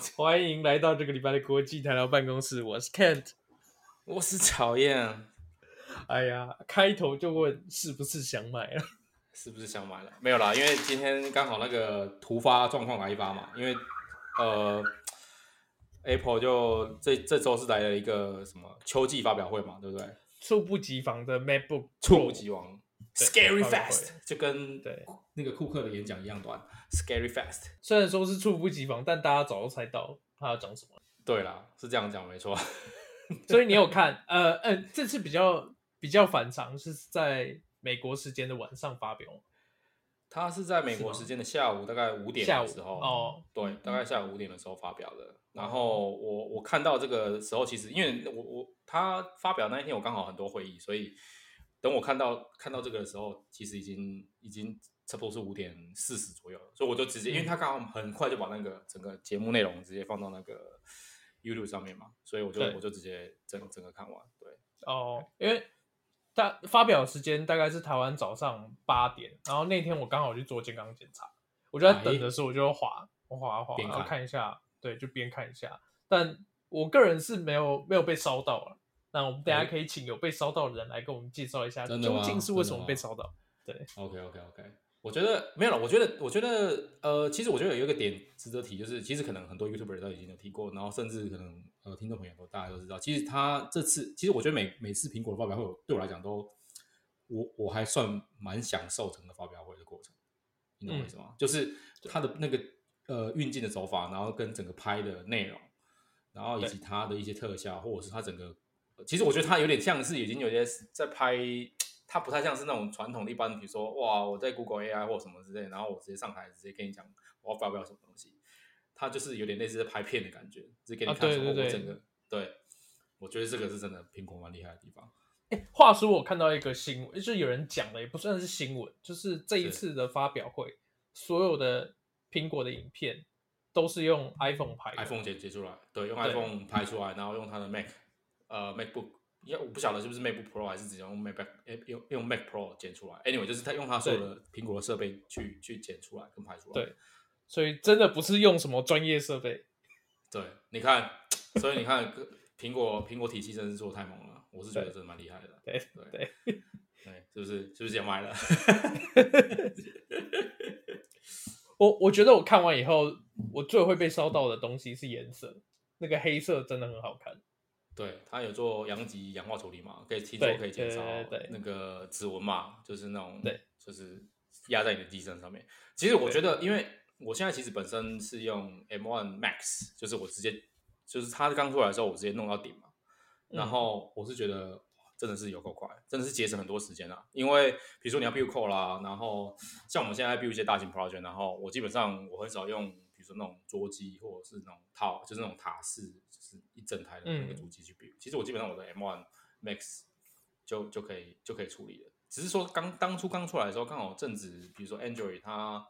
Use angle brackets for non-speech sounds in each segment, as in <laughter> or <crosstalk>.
<laughs> 欢迎来到这个礼拜的国际台聊办公室，我是 Kent，我是乔燕。哎呀，开头就问是不是想买了？是不是想买了？没有啦，因为今天刚好那个突发状况来一发嘛，因为呃，Apple 就这这周是来了一个什么秋季发表会嘛，对不对？猝不及防的 MacBook，猝不及防，Scary fast，就跟对那个库克的演讲一样短，Scary fast。虽然说是猝不及防，但大家早就猜到他要讲什么。对啦，是这样讲没错。<laughs> 所以你有看？呃呃，这次比较比较反常是在。美国时间的晚上发表，他是在美国时间的下午大概五点的时候哦，对，大概下午五点的时候发表的。然后我我看到这个时候，其实因为我我他发表那一天我刚好很多会议，所以等我看到看到这个的时候，其实已经已经差不多是五点四十左右了，所以我就直接，因为他刚好很快就把那个整个节目内容直接放到那个 YouTube 上面嘛，所以我就我就直接整整个看完，对，哦，因为。他发表时间大概是台湾早上八点，然后那天我刚好去做健康检查，我就在等的时候我就滑，我滑滑，然后看一下，对，就边看一下。但我个人是没有没有被烧到了，那我们等下可以请有被烧到的人来跟我们介绍一下，究竟是为什么被烧到？对，OK OK OK。我觉得没有了。我觉得，我觉得，呃，其实我觉得有一个点值得提，就是其实可能很多 YouTuber 都已经有提过，然后甚至可能呃，听众朋友都大家都知道，其实他这次，其实我觉得每每次苹果的发表会，对我来讲都，我我还算蛮享受整个发表会的过程，你懂我意思吗？嗯、就是他的那个呃运镜的手法，然后跟整个拍的内容，然后以及他的一些特效，或者是他整个，其实我觉得他有点像是已经有些在拍。它不太像是那种传统的一般，比如说哇，我在 Google AI 或什么之类，然后我直接上台直接跟你讲我要发表什么东西。它就是有点类似在拍片的感觉，直接给你看。我整个、啊、对，对，我觉得这个是真的苹果蛮厉害的地方。哎，话说我看到一个新闻，就是有人讲的，也不算是新闻，就是这一次的发表会，所有的苹果的影片都是用 iPhone 拍，iPhone 剪接出来，对，用 iPhone 拍出来，然后用它的 Mac，呃，MacBook。因为我不晓得是不是 MacBook Pro 还是直接用 Mac 用用 Mac Pro 剪出来。Anyway，就是他用他所有的苹果的设备去去剪出来跟拍出来。对，所以真的不是用什么专业设备。<laughs> 对，你看，所以你看，苹果苹果体系真的是做得太猛了。我是觉得真的蛮厉害的。对对对，<laughs> 对，是不是是不是也买了？<laughs> 我我觉得我看完以后，我最会被烧到的东西是颜色，那个黑色真的很好看。对，它有做阳极氧化处理嘛，可以听说可以减少那个指纹嘛，就是那种，对，就是压在你的机身上面。其实我觉得，因为我现在其实本身是用 M1 Max，就是我直接就是它刚出来的时候，我直接弄到顶嘛。然后我是觉得真的是有够快，真的是节省很多时间啊。因为比如说你要 build code 啦，然后像我们现在 build 一些大型 project，然后我基本上我很少用。比如说那种桌机，或者是那种套，就是那种塔式，就是一整台的那个主机去比。嗯、其实我基本上我的 M1 Max 就就可以就可以处理了。只是说刚当初刚出来的时候，刚好正值，比如说 Android 它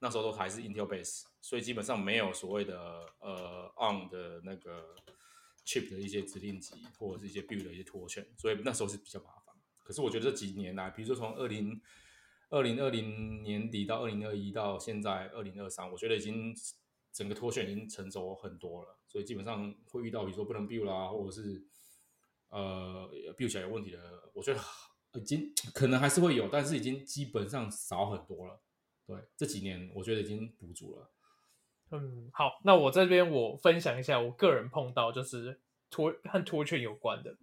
那时候都还是 Intel base，所以基本上没有所谓的呃 on 的那个 chip 的一些指令集，或者是一些 build 的一些拖欠，所以那时候是比较麻烦。可是我觉得这几年来，比如说从二零二零二零年底到二零二一到现在二零二三，我觉得已经整个脱选已经成熟很多了，所以基本上会遇到比如说不能 build 啦，或者是呃 build 起来有问题的，我觉得已经可能还是会有，但是已经基本上少很多了。对，这几年我觉得已经补足了。嗯，好，那我这边我分享一下我个人碰到就是脱和脱线有关的，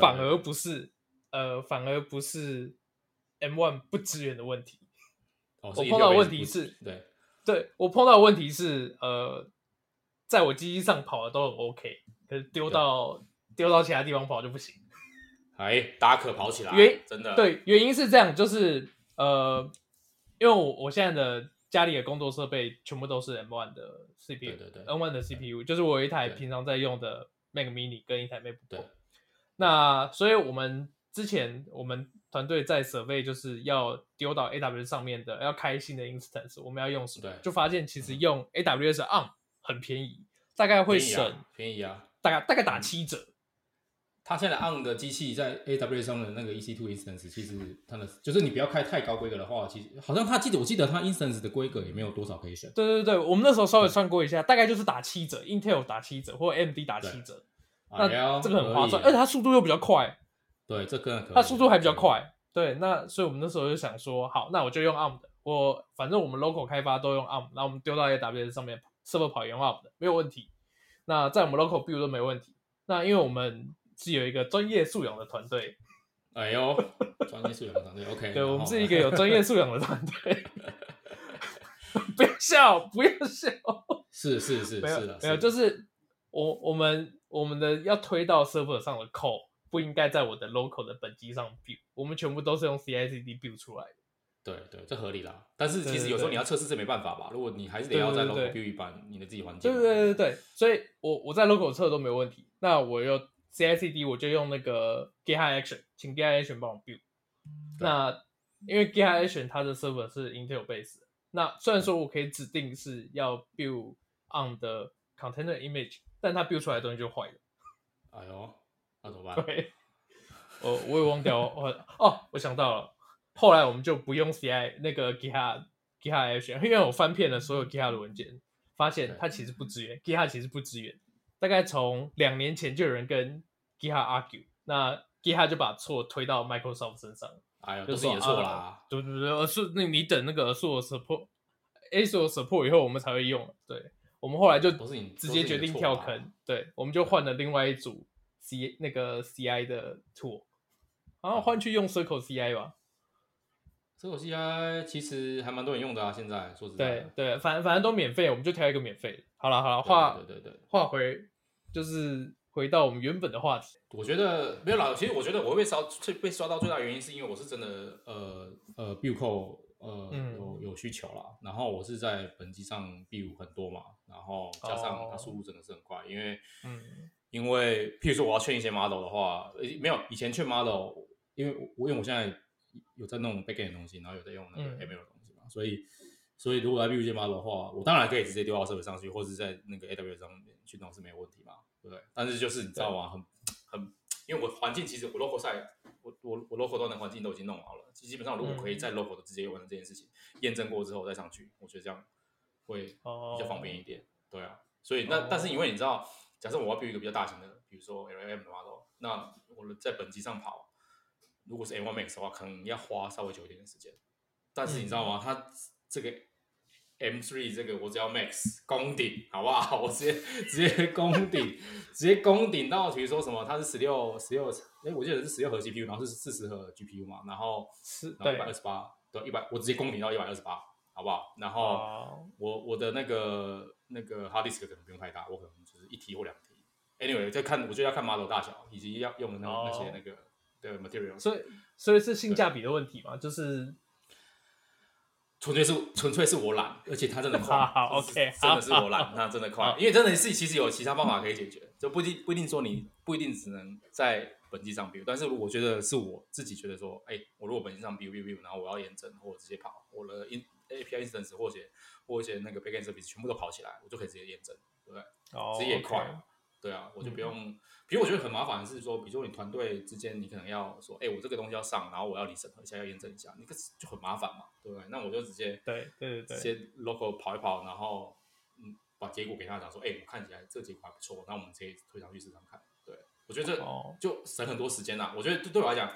反而不是呃，反而不是。M1 不支援的问题，哦、我碰到的问题是，对，对我碰到的问题是，呃，在我机器上跑的都很 OK，可是丢到丢到其他地方跑就不行。哎，大家可跑起来，原真的。对，原因是这样，就是呃，因为我我现在的家里的工作设备全部都是 M One 的 CPU，对对对，M1 的 CPU，就是我有一台平常在用的 Mac Mini 跟一台 MacBook，对，那所以我们之前我们。团队在 survey 就是要丢到 AWS 上面的，要开新的 instance，我们要用什么？就发现其实用 AWS ARM 很便宜，大概会省便宜啊，大概大概打七折。它现在 on 的机器在 AWS 上的那个 EC2 instance，其实它的就是你不要开太高规格的话，其实好像他记得我记得它 instance 的规格也没有多少可以选。对对对，我们那时候稍微算过一下，大概就是打七折，Intel 打七折或者 AMD 打七折，那这个很划算，而且它速度又比较快。对，这个它速度还比较快。对，那所以我们那时候就想说，好，那我就用 ARM 的，我反正我们 local 开发都用 ARM，然后我们丢到 AWS 上面，server 跑用 ARM 的，没有问题。那在我们 local build 都没问题。那因为我们是有一个专业素养的团队，哎呦，专业素养的团队，OK，<laughs> 对，我们是一个有专业素养的团队，<laughs> 不要笑，不要笑，<laughs> 是是是，没有是的，没有，就是我我们我们的要推到 server 上的 code 不应该在我的 local 的本机上 build，我们全部都是用 CI/CD build 出来的，对对，这合理啦。但是其实有时候你要测试这没办法吧？如果你还是得要在 local build 一版你的自己环境，对对对对对，所以我我在 local 测都没有问题，那我又。CI/CD 我就用那个 GitHub Action，请 GitHub Action 帮我 build。那因为 GitHub Action 它的 server 是 Intel base，那虽然说我可以指定是要 build on 的 container image，但它 build 出来的东西就坏了。哎呦，那怎么办？<laughs> 对，我我也忘掉哦。哦，我想到了，后来我们就不用 CI 那个 GitHub GitHub Action，因为我翻遍了所有 GitHub 的文件，发现它其实不支援，GitHub 其实不支援。大概从两年前就有人跟 GitHub argue，那 GitHub 就把错推到 Microsoft 身上，哎呀，都是你的错啦，啊、对对对，是那你等那个 Azure support，Azure support 以后我们才会用，对，我们后来就直接决定跳坑，对，我们就换了另外一组 C 那个 CI 的 tool，然后换去用 Circle CI 吧。Circle CI 其实还蛮多人用的啊，现在说实在，对对，反正反正都免费，我们就挑一个免费。的。好了好了，话对对对，话回就是回到我们原本的话题。我觉得没有啦，其实我觉得我会被刷最被刷到最大的原因是因为我是真的呃呃 code 呃、嗯、有有需求啦，然后我是在本机上 build 很多嘛，然后加上它速度真的是很快，因为嗯因为譬如说我要劝一些 model 的话，没有以前劝 model，因为我因为我现在。有在弄 backend 的东西，然后有在用那个 ML 的东西嘛，嗯、所以所以如果在 build 一些 model 的话，我当然可以直接丢到设备上去，或者是在那个 AWS 上面去弄是没有问题嘛，对不对？但是就是你知道吗？很很，因为我环境其实我 local side，我我我 local 端的环境都已经弄好了，基本上如果可以在 local 的直接完成这件事情，验证过之后再上去，我觉得这样会比较方便一点。哦、对啊，所以那、哦、但是因为你知道，假设我要 build 一个比较大型的，比如说 LLM 的 model，那我在本机上跑。如果是 M1 Max 的话，可能要花稍微久一点的时间。但是你知道吗？嗯、它这个 M3 这个我只要 Max 攻顶，好不好？<laughs> 我直接直接攻顶，<laughs> 直接攻顶到比如说什么？它是十六十六，哎，我记得是十六核 CPU，然后是四十核 GPU 嘛，然后是，然后一百二十八，对，一百，我直接攻顶到一百二十八，好不好？然后我我的那个那个 Hard Disk 可能不用太大，我可能就是一题或两题。Anyway，再看，我觉得要看 model 大小，以及要用的那那些那个。对 material，所以所以是性价比的问题嘛？就是纯粹是纯粹是我懒，而且它真的快。<laughs> 好，OK，真的是我懒，那真的快。因为真的是其实有其他方法可以解决，就不一定不一定说你不一定只能在本机上 build，但是我觉得是我自己觉得说，哎，我如果本机上 build build build，然后我要验证或者直接跑，我的 in API instance 或者或一些那个 backend service 全部都跑起来，我就可以直接验证，对不对？直接也快。对啊，我就不用。比如我觉得很麻烦的是说，比如说你团队之间，你可能要说，哎，我这个东西要上，然后我要你审核一下，要验证一下，那个就很麻烦嘛，对不对？那我就直接对对对，直接 local 跑一跑，然后嗯，把结果给他讲说，哎，我看起来这个结果还不错，那我们直接推上去市场看。对，我觉得这就省很多时间呐。我觉得对我来讲，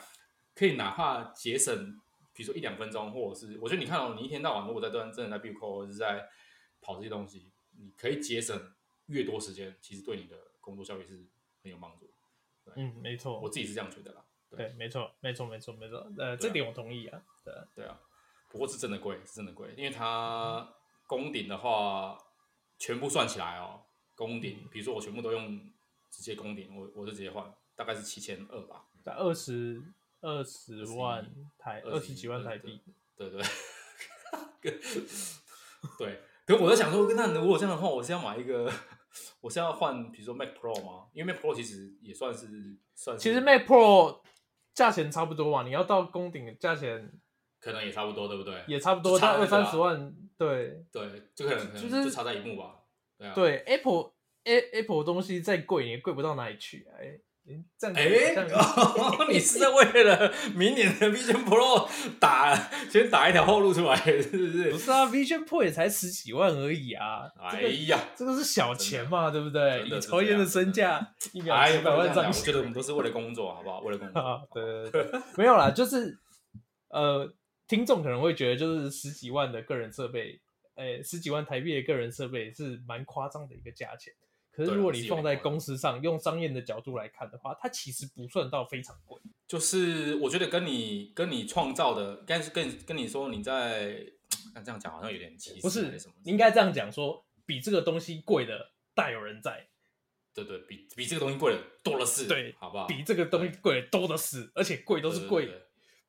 可以哪怕节省，比如说一两分钟，或者是我觉得你看哦，你一天到晚如果在端真的在 build code 或者是在跑这些东西，你可以节省越多时间，其实对你的工作效率是很有帮助。嗯，没错，我自己是这样觉得啦。对，对没错，没错，没错，没错。呃，这点我同意啊。对啊，对啊。不过是真的贵，是真的贵，因为它工顶的话，全部算起来哦，工顶，比如说我全部都用直接工顶，我我就直接换，大概是七千二吧，在二十二十万台，二十几万台币。对 <laughs> 对。对，可是我在想说，那如果这样的话，我是要买一个。我是要换，比如说 Mac Pro 吗？因为 Mac Pro 其实也算是算是。其实 Mac Pro 价钱差不多嘛，你要到宫顶的价钱，可能也差不多，对不对？也差不多，差二三十万，对对，就可能就是就差在一幕吧。对啊。对 Apple A Apple 东西再贵，也贵不到哪里去。哎，这样哎，欸、<laughs> 你是在为了明年的 Vision Pro 打先打一条后路出来，是不是？不是啊，Vision Pro 也才十几万而已啊！哎呀，这个是小钱嘛，对不对？以曹岩的身价，一秒几百万张，我觉得我们都是为了工作，好不好？为了工作，对对 <laughs> 对，没有啦，就是呃，听众可能会觉得，就是十几万的个人设备，哎，十几万台币的个人设备是蛮夸张的一个价钱。可是如果你放在公司上，用商业的角度来看的话，它其实不算到非常贵。就是我觉得跟你跟你创造的，但是跟跟你说你在，那这样讲好像有点歧视。不是，应该这样讲说，比这个东西贵的大有人在。对对，比比这个东西贵的多的是。对，好不好？比这个东西贵的多的是，而且贵都是贵，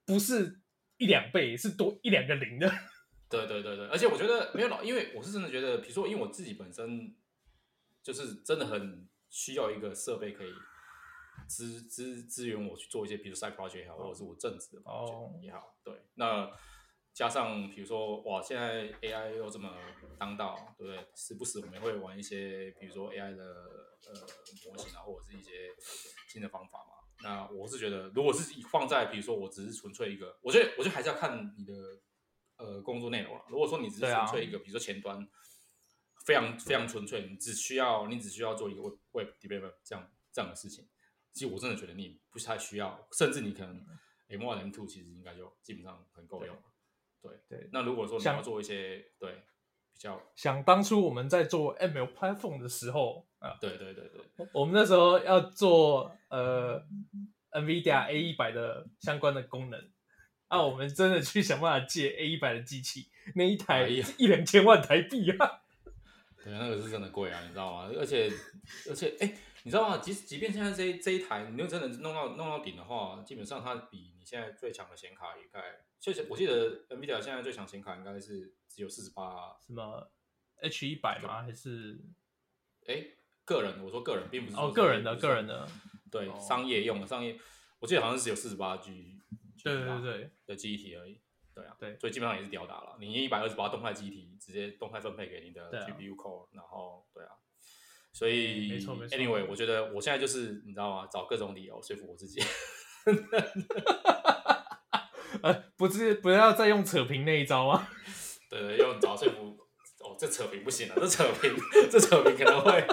不是一两倍，是多一两个零的。<laughs> 对对对对，而且我觉得没有老，因为我是真的觉得，比如说，因为我自己本身。就是真的很需要一个设备可以支支支援我去做一些，比如 side project 也好，或者是我正职的 project 也好。对，那加上比如说哇，现在 AI 又这么当道，对不对？时不时我们会玩一些，比如说 AI 的呃模型啊，或者是一些新的方法嘛。那我是觉得，如果是放在比如说我只是纯粹一个，我觉得我觉得还是要看你的呃工作内容了。如果说你只是纯粹一个，比如说前端。非常非常纯粹，你只需要你只需要做一个 web web developer 这样这样的事情。其实我真的觉得你不太需要，甚至你可能 M one M two 其实应该就基本上很够用了。对对，那如果说你要做一些对比较，想当初我们在做 ML platform 的时候啊，对对对对，我们那时候要做呃 NVIDIA A 一百的相关的功能，啊，我们真的去想办法借 A 一百的机器，那一台一两千万台币啊。对，那个是真的贵啊，你知道吗？而且，而且，哎，你知道吗？即即便现在这这一台，你就真的弄到弄到顶的话，基本上它比你现在最强的显卡应该，就是我记得 NVIDIA 现在最强显卡应该是只有四十八，什么 H 一百吗？还是？哎，个人，我说个人，并不是哦，个人的，个人的，对，商业用的商业，我记得好像是只有四十八 G，对对对，的记忆体而已。对啊，对，所以基本上也是吊打了。你一百二十八动态机体直接动态分配给你的 GPU core，、啊、然后对啊，所以没错没错。Anyway，我觉得我现在就是你知道吗？找各种理由说服我自己。<laughs> 呃，不是，不要再用扯平那一招吗？<laughs> 对对，用找说服。哦，这扯平不行了，这扯平，这扯平可能会，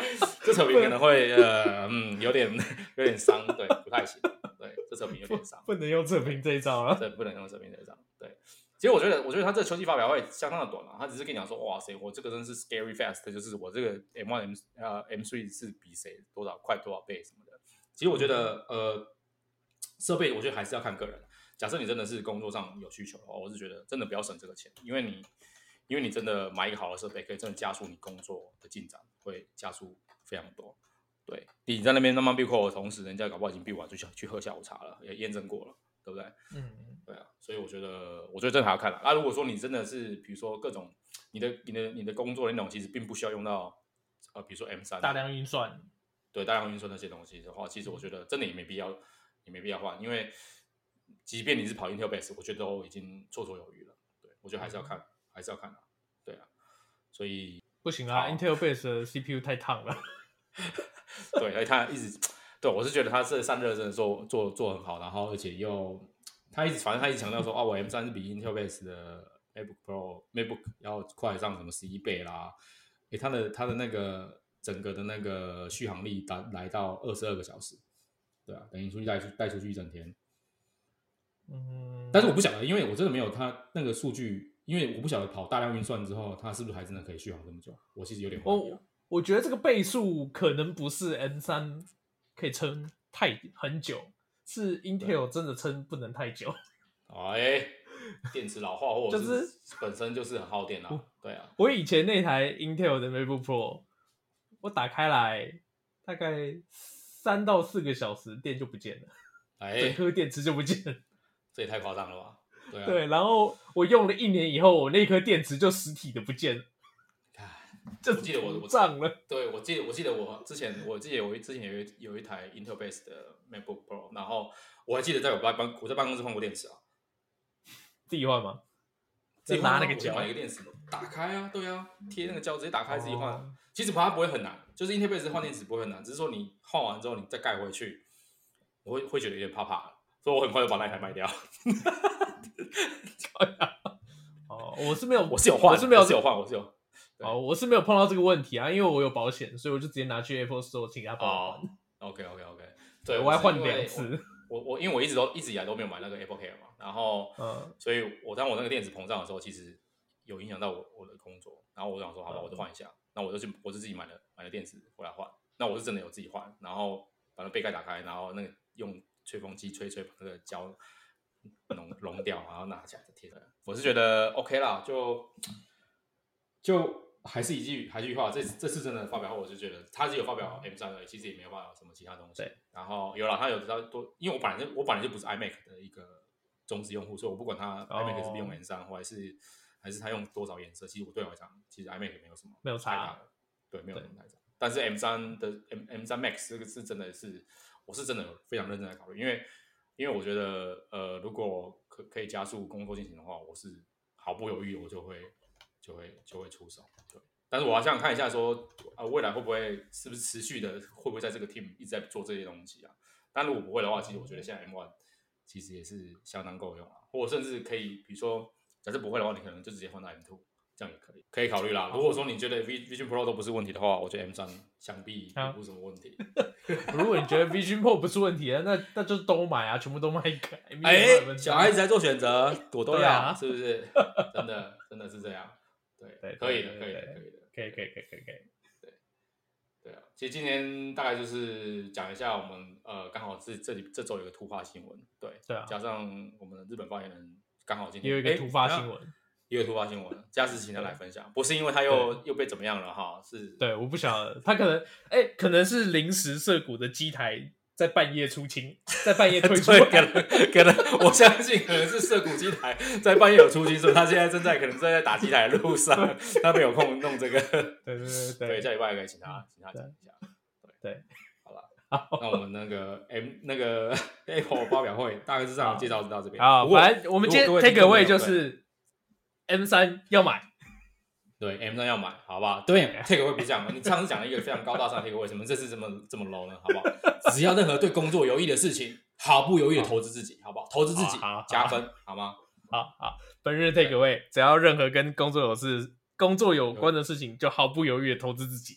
这扯平可能会呃嗯有点有点伤，对，不太行。对，这扯平有点伤，不能用扯平这一招了。对，不能用扯平这一招。对其实我觉得，我觉得他这个秋季发表会相当的短嘛，他只是跟你讲说，哇塞，我这个真是 scary fast，就是我这个 M1 M 呃 M3 是比谁多少快多少倍什么的。其实我觉得，呃，设备我觉得还是要看个人。假设你真的是工作上有需求的话，我是觉得真的不要省这个钱，因为你，因为你真的买一个好的设备，可以真的加速你工作的进展，会加速非常多。对，你在那边慢慢 build code 的同时，人家搞不好已经 build 完，就想去喝下午茶了，也验证过了。对不对？嗯，对啊，所以我觉得，我觉得这还要看了。那、啊、如果说你真的是，比如说各种你的、你的、你的工作内容，其实并不需要用到，呃，比如说 M 三大量运算，对，大量运算那些东西的话，其实我觉得真的也没必要，也没必要换，因为即便你是跑 Intel base，我觉得都已经绰绰有余了。对，我觉得还是要看，嗯、还是要看的。对啊，所以不行啊，Intel base 的 CPU 太烫了。<laughs> 对，而且它一直。<tsk> 对，我是觉得他这散热真的做做做很好，然后而且又他一直反正他一直强调说，<laughs> 哦，我 M 三是比 Intel Base 的 MacBook Pro MacBook 要快上什么十一倍啦，诶，他的他的那个整个的那个续航力达来到二十二个小时，对啊，等于出去带出带出去一整天，嗯，但是我不晓得，因为我真的没有他那个数据，因为我不晓得跑大量运算之后，它是不是还真的可以续航这么久，我其实有点怀疑。我我觉得这个倍数可能不是 M 三。可以撑太很久，是 Intel 真的撑不能太久。<laughs> 哎，电池老化或者是本身就是很耗电啊。对啊，我以前那台 Intel 的 MacBook Pro，我打开来大概三到四个小时电就不见了，哎，整颗电池就不见了，这也太夸张了吧？对啊，对，然后我用了一年以后，我那颗电池就实体的不见了。<laughs> 这不记得我我涨了，对，我记得我记得我之前我记得我之前有一有一台 Intel Base 的 MacBook Pro，然后我还记得在我办办我在办公室换过电池啊，自己换吗？自己拿那个胶换一个电池，打开啊，对啊，贴那个胶直接打开自己换，哦、其实它不会很难，就是 Intel Base 换电池不会很难，只是说你换完之后你再盖回去，我会会觉得有点怕怕，所以我很快就把那台卖掉。<laughs> 哦，我是没有，我是有换，我是没有，我是有换，我是有。哦，我是没有碰到这个问题啊，因为我有保险，所以我就直接拿去 Apple Store 请他帮我换。OK OK OK，对，我还换两次。我我因为我一直都一直以来都没有买那个 Apple Care 嘛，然后，嗯，所以我当我那个电池膨胀的时候，其实有影响到我我的工作，然后我想说，好吧，我就换一下，那我就去，我就自己买了买了电池回来换，那我是真的有自己换，然后把那杯盖打开，然后那个用吹风机吹吹把那个胶融融掉，然后拿起来就贴上。我是觉得 OK 啦，就就。还是一句，还是一句话，这这次真的发表后，我就觉得他只有发表 M 三而已，其实也没有发表什么其他东西。对，然后有了，他有知道多，因为我本来就我本来就不是 iMac 的一个忠实用户，所以我不管他 iMac 是用 M 三，或还是还是他用多少颜色，其实我对我来讲，其实 iMac 也没有什么没有差的，对，没有什么太差。但是 M 三的 M M 三 Max 这个是真的是，我是真的非常认真在考虑，因为因为我觉得呃，如果可可以加速工作进行的话，我是毫不犹豫，我就会就会就会出手。对。但是我好想看一下说，说呃未来会不会是不是持续的，会不会在这个 team 一直在做这些东西啊？但如果不会的话，其实我觉得现在 M1 其实也是相当够用啊，或者甚至可以，比如说假设不会的话，你可能就直接换到 M2，这样也可以，可以考虑啦。如果说你觉得 Vision Pro 都不是问题的话，我觉得 M3 想必也不是什么问题。啊、<laughs> 如果你觉得 Vision Pro 不是问题，那那就都买啊，全部都买一个。<laughs> 哎、欸，小孩子在做选择，我都要，啊、是不是？<laughs> 真的，真的是这样。对，对，可以的，可以的，可以的。可以可以可以可以可以，对对啊，其实今天大概就是讲一下我们呃，刚好是这里这周有个突发新闻，对对啊，加上我们的日本发言人刚好今天有一个突发新闻，一个突发新闻，加时请他来分享，不是因为他又又被怎么样了哈，是对，我不晓得他可能哎、欸，可能是临时涩谷的机台。在半夜出清，在半夜推出，<laughs> 可能可能，我相信可能是涩谷机台在半夜有出清，所以他现在正在可能正在打机台的路上，他没有空弄这个。对对对 <laughs> 对，对，下礼拜可以请他，请他讲一下。对，对好了，好，那我们那个 <laughs> M 那个 Apple 发表会大概是这样介绍，就到这边。好，反正我们今天 take away 就是 M 三要买。对，M 三要买，好不好？对，take away 不是这样，你上次讲了一个非常高大上的 take away，为什么这次这么这么 low 呢？好不好？<laughs> 只要任何对工作有益的事情，毫不犹豫的投资自己，好不好？投资自己，加分，好吗？好好，本日 take away，只要任何跟工作有事、工作有关的事情，就毫不犹豫的投资自己。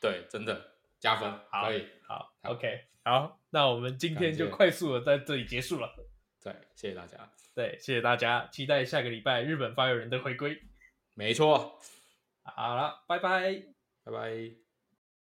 对，真的加分，可以，好，OK，好，那我们今天就快速的在这里结束了。对，谢谢大家。对，谢谢大家，期待下个礼拜日本发言人的回归。没错。好了，拜拜，拜拜。